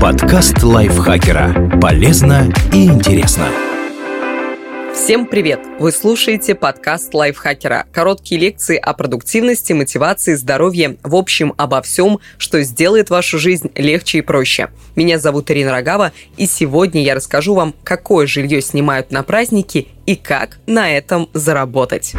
Подкаст лайфхакера. Полезно и интересно. Всем привет! Вы слушаете подкаст лайфхакера. Короткие лекции о продуктивности, мотивации, здоровье, в общем, обо всем, что сделает вашу жизнь легче и проще. Меня зовут Ирина Рогава, и сегодня я расскажу вам, какое жилье снимают на праздники и как на этом заработать.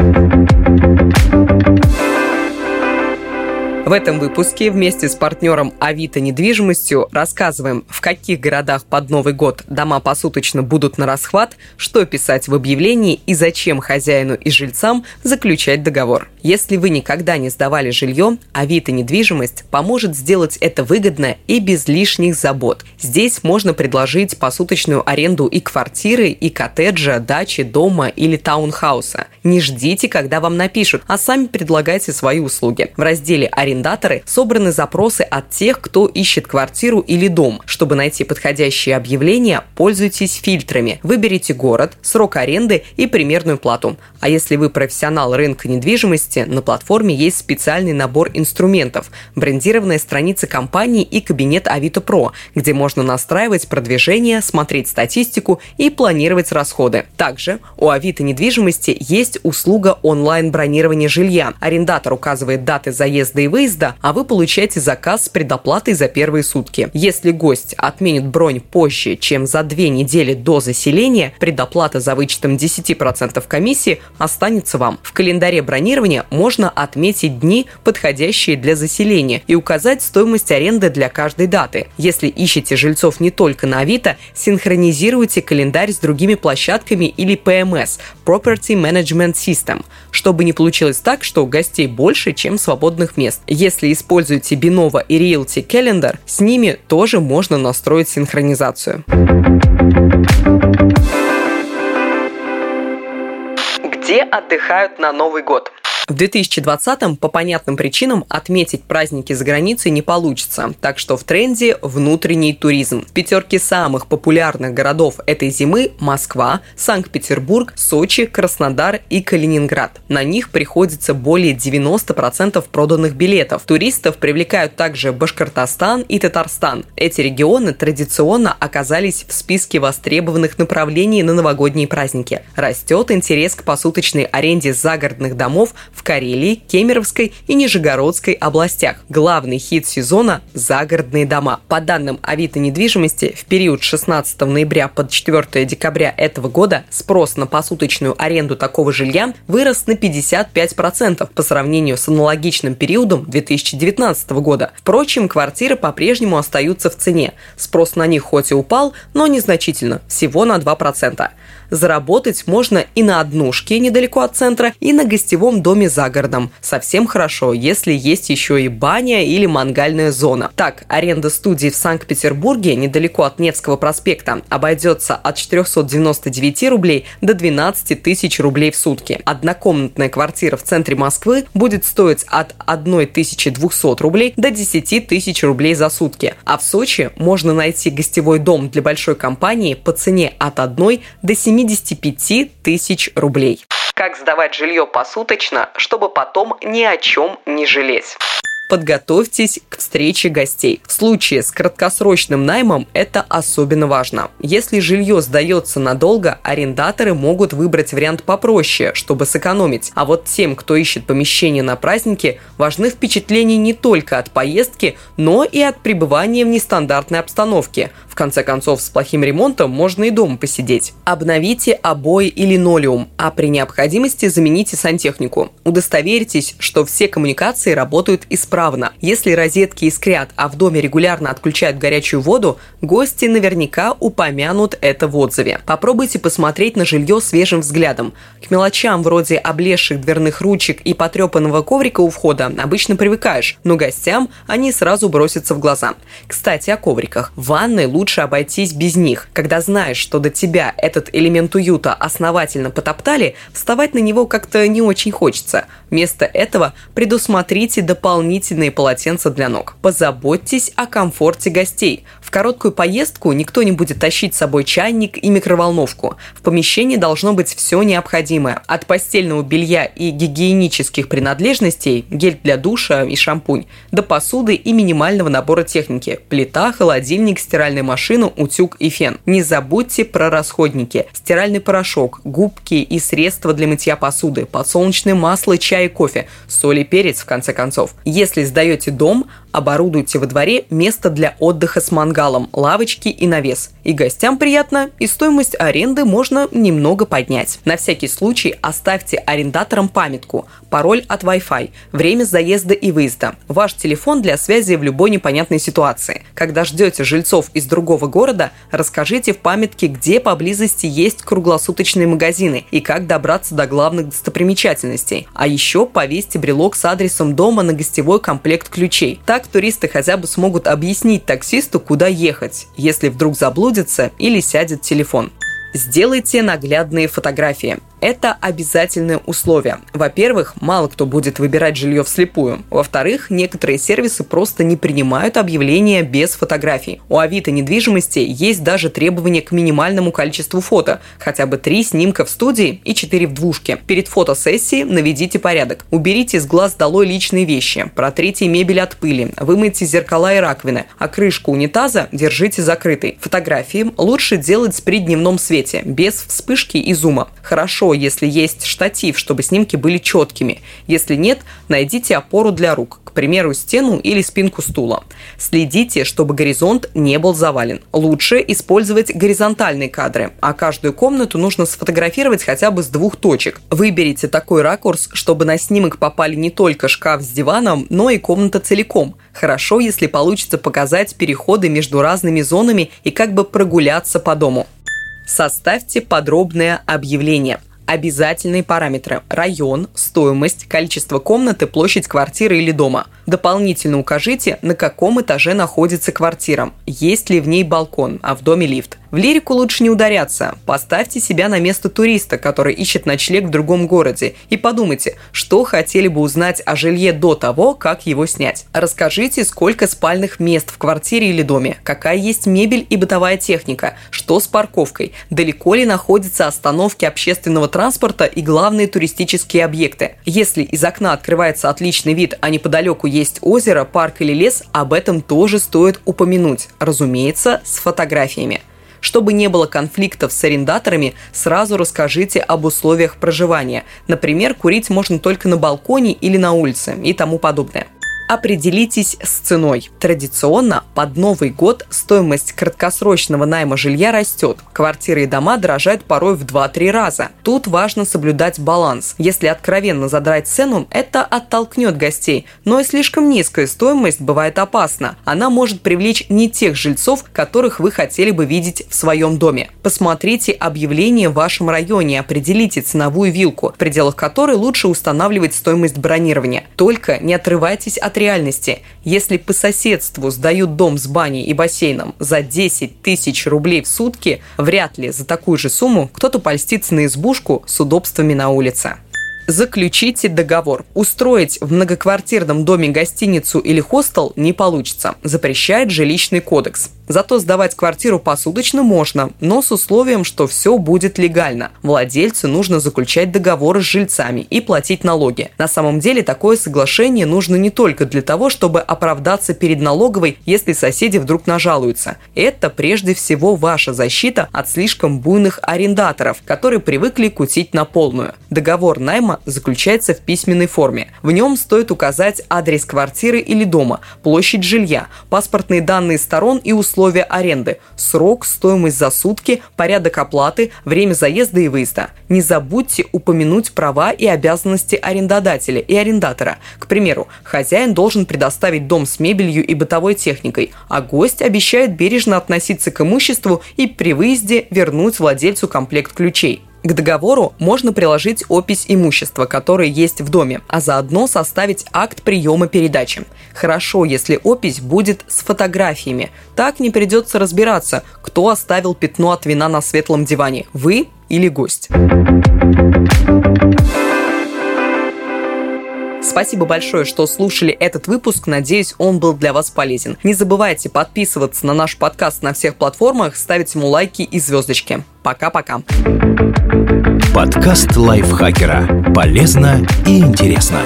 В этом выпуске вместе с партнером Авито недвижимостью рассказываем, в каких городах под Новый год дома посуточно будут на расхват, что писать в объявлении и зачем хозяину и жильцам заключать договор. Если вы никогда не сдавали жилье, Авито недвижимость поможет сделать это выгодно и без лишних забот. Здесь можно предложить посуточную аренду и квартиры, и коттеджа, дачи, дома или таунхауса. Не ждите, когда вам напишут, а сами предлагайте свои услуги. В разделе «Аренда арендаторы собраны запросы от тех, кто ищет квартиру или дом. Чтобы найти подходящие объявления, пользуйтесь фильтрами. Выберите город, срок аренды и примерную плату. А если вы профессионал рынка недвижимости, на платформе есть специальный набор инструментов, брендированная страница компании и кабинет Авито Про, где можно настраивать продвижение, смотреть статистику и планировать расходы. Также у Авито недвижимости есть услуга онлайн-бронирования жилья. Арендатор указывает даты заезда и выезда, выезда, а вы получаете заказ с предоплатой за первые сутки. Если гость отменит бронь позже, чем за две недели до заселения, предоплата за вычетом 10% комиссии останется вам. В календаре бронирования можно отметить дни, подходящие для заселения, и указать стоимость аренды для каждой даты. Если ищете жильцов не только на Авито, синхронизируйте календарь с другими площадками или PMS – Property Management System, чтобы не получилось так, что у гостей больше, чем свободных мест. Если используете Binova и Realty Calendar, с ними тоже можно настроить синхронизацию. Где отдыхают на Новый год? В 2020-м по понятным причинам отметить праздники за границей не получится, так что в тренде внутренний туризм. В пятерке самых популярных городов этой зимы – Москва, Санкт-Петербург, Сочи, Краснодар и Калининград. На них приходится более 90% проданных билетов. Туристов привлекают также Башкортостан и Татарстан. Эти регионы традиционно оказались в списке востребованных направлений на новогодние праздники. Растет интерес к посуточной аренде загородных домов в Карелии, Кемеровской и Нижегородской областях. Главный хит сезона – загородные дома. По данным Авито недвижимости, в период 16 ноября по 4 декабря этого года спрос на посуточную аренду такого жилья вырос на 55% по сравнению с аналогичным периодом 2019 года. Впрочем, квартиры по-прежнему остаются в цене. Спрос на них хоть и упал, но незначительно, всего на 2%. Заработать можно и на однушке недалеко от центра, и на гостевом доме за городом. Совсем хорошо, если есть еще и баня или мангальная зона. Так, аренда студии в Санкт-Петербурге недалеко от Невского проспекта обойдется от 499 рублей до 12 тысяч рублей в сутки. Однокомнатная квартира в центре Москвы будет стоить от 1200 рублей до 10 тысяч рублей за сутки. А в Сочи можно найти гостевой дом для большой компании по цене от 1 до 7 75 тысяч рублей. Как сдавать жилье посуточно, чтобы потом ни о чем не жалеть подготовьтесь к встрече гостей. В случае с краткосрочным наймом это особенно важно. Если жилье сдается надолго, арендаторы могут выбрать вариант попроще, чтобы сэкономить. А вот тем, кто ищет помещение на праздники, важны впечатления не только от поездки, но и от пребывания в нестандартной обстановке. Конце концов, с плохим ремонтом можно и дома посидеть. Обновите обои и линолеум, а при необходимости замените сантехнику. Удостоверьтесь, что все коммуникации работают исправно. Если розетки искрят, а в доме регулярно отключают горячую воду, гости наверняка упомянут это в отзыве. Попробуйте посмотреть на жилье свежим взглядом. К мелочам вроде облезших дверных ручек и потрепанного коврика у входа обычно привыкаешь, но гостям они сразу бросятся в глаза. Кстати, о ковриках. В ванной лучше лучше обойтись без них. Когда знаешь, что до тебя этот элемент уюта основательно потоптали, вставать на него как-то не очень хочется. Вместо этого предусмотрите дополнительные полотенца для ног. Позаботьтесь о комфорте гостей. Короткую поездку никто не будет тащить с собой чайник и микроволновку. В помещении должно быть все необходимое. От постельного белья и гигиенических принадлежностей, гель для душа и шампунь, до посуды и минимального набора техники – плита, холодильник, стиральная машина, утюг и фен. Не забудьте про расходники – стиральный порошок, губки и средства для мытья посуды, подсолнечное масло, чай и кофе, соль и перец, в конце концов. Если сдаете дом, оборудуйте во дворе место для отдыха с мангалом, лавочки и навес. И гостям приятно, и стоимость аренды можно немного поднять. На всякий случай оставьте арендаторам памятку, пароль от Wi-Fi, время заезда и выезда, ваш телефон для связи в любой непонятной ситуации. Когда ждете жильцов из другого города, расскажите в памятке, где поблизости есть круглосуточные магазины и как добраться до главных достопримечательностей. А еще повесьте брелок с адресом дома на гостевой комплект ключей. Так туристы хотя бы смогут объяснить таксисту, куда ехать, если вдруг заблудится или сядет телефон. Сделайте наглядные фотографии. Это обязательное условие. Во-первых, мало кто будет выбирать жилье вслепую. Во-вторых, некоторые сервисы просто не принимают объявления без фотографий. У Авито недвижимости есть даже требования к минимальному количеству фото, хотя бы три снимка в студии и четыре в двушке. Перед фотосессией наведите порядок. Уберите с глаз долой личные вещи, протрите мебель от пыли, вымойте зеркала и раковины, а крышку унитаза держите закрытой. Фотографии лучше делать при дневном свете, без вспышки и зума. Хорошо хорошо, если есть штатив, чтобы снимки были четкими. Если нет, найдите опору для рук, к примеру, стену или спинку стула. Следите, чтобы горизонт не был завален. Лучше использовать горизонтальные кадры, а каждую комнату нужно сфотографировать хотя бы с двух точек. Выберите такой ракурс, чтобы на снимок попали не только шкаф с диваном, но и комната целиком. Хорошо, если получится показать переходы между разными зонами и как бы прогуляться по дому. Составьте подробное объявление обязательные параметры – район, стоимость, количество комнаты, площадь квартиры или дома. Дополнительно укажите, на каком этаже находится квартира, есть ли в ней балкон, а в доме лифт. В лирику лучше не ударяться. Поставьте себя на место туриста, который ищет ночлег в другом городе, и подумайте, что хотели бы узнать о жилье до того, как его снять. Расскажите, сколько спальных мест в квартире или доме, какая есть мебель и бытовая техника, что с парковкой, далеко ли находятся остановки общественного транспорта и главные туристические объекты. Если из окна открывается отличный вид, а неподалеку есть озеро, парк или лес, об этом тоже стоит упомянуть, разумеется, с фотографиями. Чтобы не было конфликтов с арендаторами, сразу расскажите об условиях проживания. Например, курить можно только на балконе или на улице и тому подобное. Определитесь с ценой. Традиционно под Новый год стоимость краткосрочного найма жилья растет. Квартиры и дома дорожают порой в 2-3 раза. Тут важно соблюдать баланс. Если откровенно задрать цену, это оттолкнет гостей. Но и слишком низкая стоимость бывает опасна. Она может привлечь не тех жильцов, которых вы хотели бы видеть в своем доме. Посмотрите объявление в вашем районе, определите ценовую вилку, в пределах которой лучше устанавливать стоимость бронирования. Только не отрывайтесь от реальности. Если по соседству сдают дом с баней и бассейном за 10 тысяч рублей в сутки, вряд ли за такую же сумму кто-то польстится на избушку с удобствами на улице. Заключите договор. Устроить в многоквартирном доме гостиницу или хостел не получится. Запрещает жилищный кодекс. Зато сдавать квартиру посуточно можно, но с условием, что все будет легально. Владельцу нужно заключать договоры с жильцами и платить налоги. На самом деле такое соглашение нужно не только для того, чтобы оправдаться перед налоговой, если соседи вдруг нажалуются. Это прежде всего ваша защита от слишком буйных арендаторов, которые привыкли кутить на полную. Договор найма заключается в письменной форме. В нем стоит указать адрес квартиры или дома, площадь жилья, паспортные данные сторон и условия аренды, срок, стоимость за сутки, порядок оплаты, время заезда и выезда. Не забудьте упомянуть права и обязанности арендодателя и арендатора. К примеру, хозяин должен предоставить дом с мебелью и бытовой техникой, а гость обещает бережно относиться к имуществу и при выезде вернуть владельцу комплект ключей. К договору можно приложить опись имущества, которое есть в доме, а заодно составить акт приема передачи. Хорошо, если опись будет с фотографиями. Так не придется разбираться, кто оставил пятно от вина на светлом диване – вы или гость. Спасибо большое, что слушали этот выпуск. Надеюсь, он был для вас полезен. Не забывайте подписываться на наш подкаст на всех платформах, ставить ему лайки и звездочки. Пока-пока. Подкаст лайфхакера. Полезно и интересно.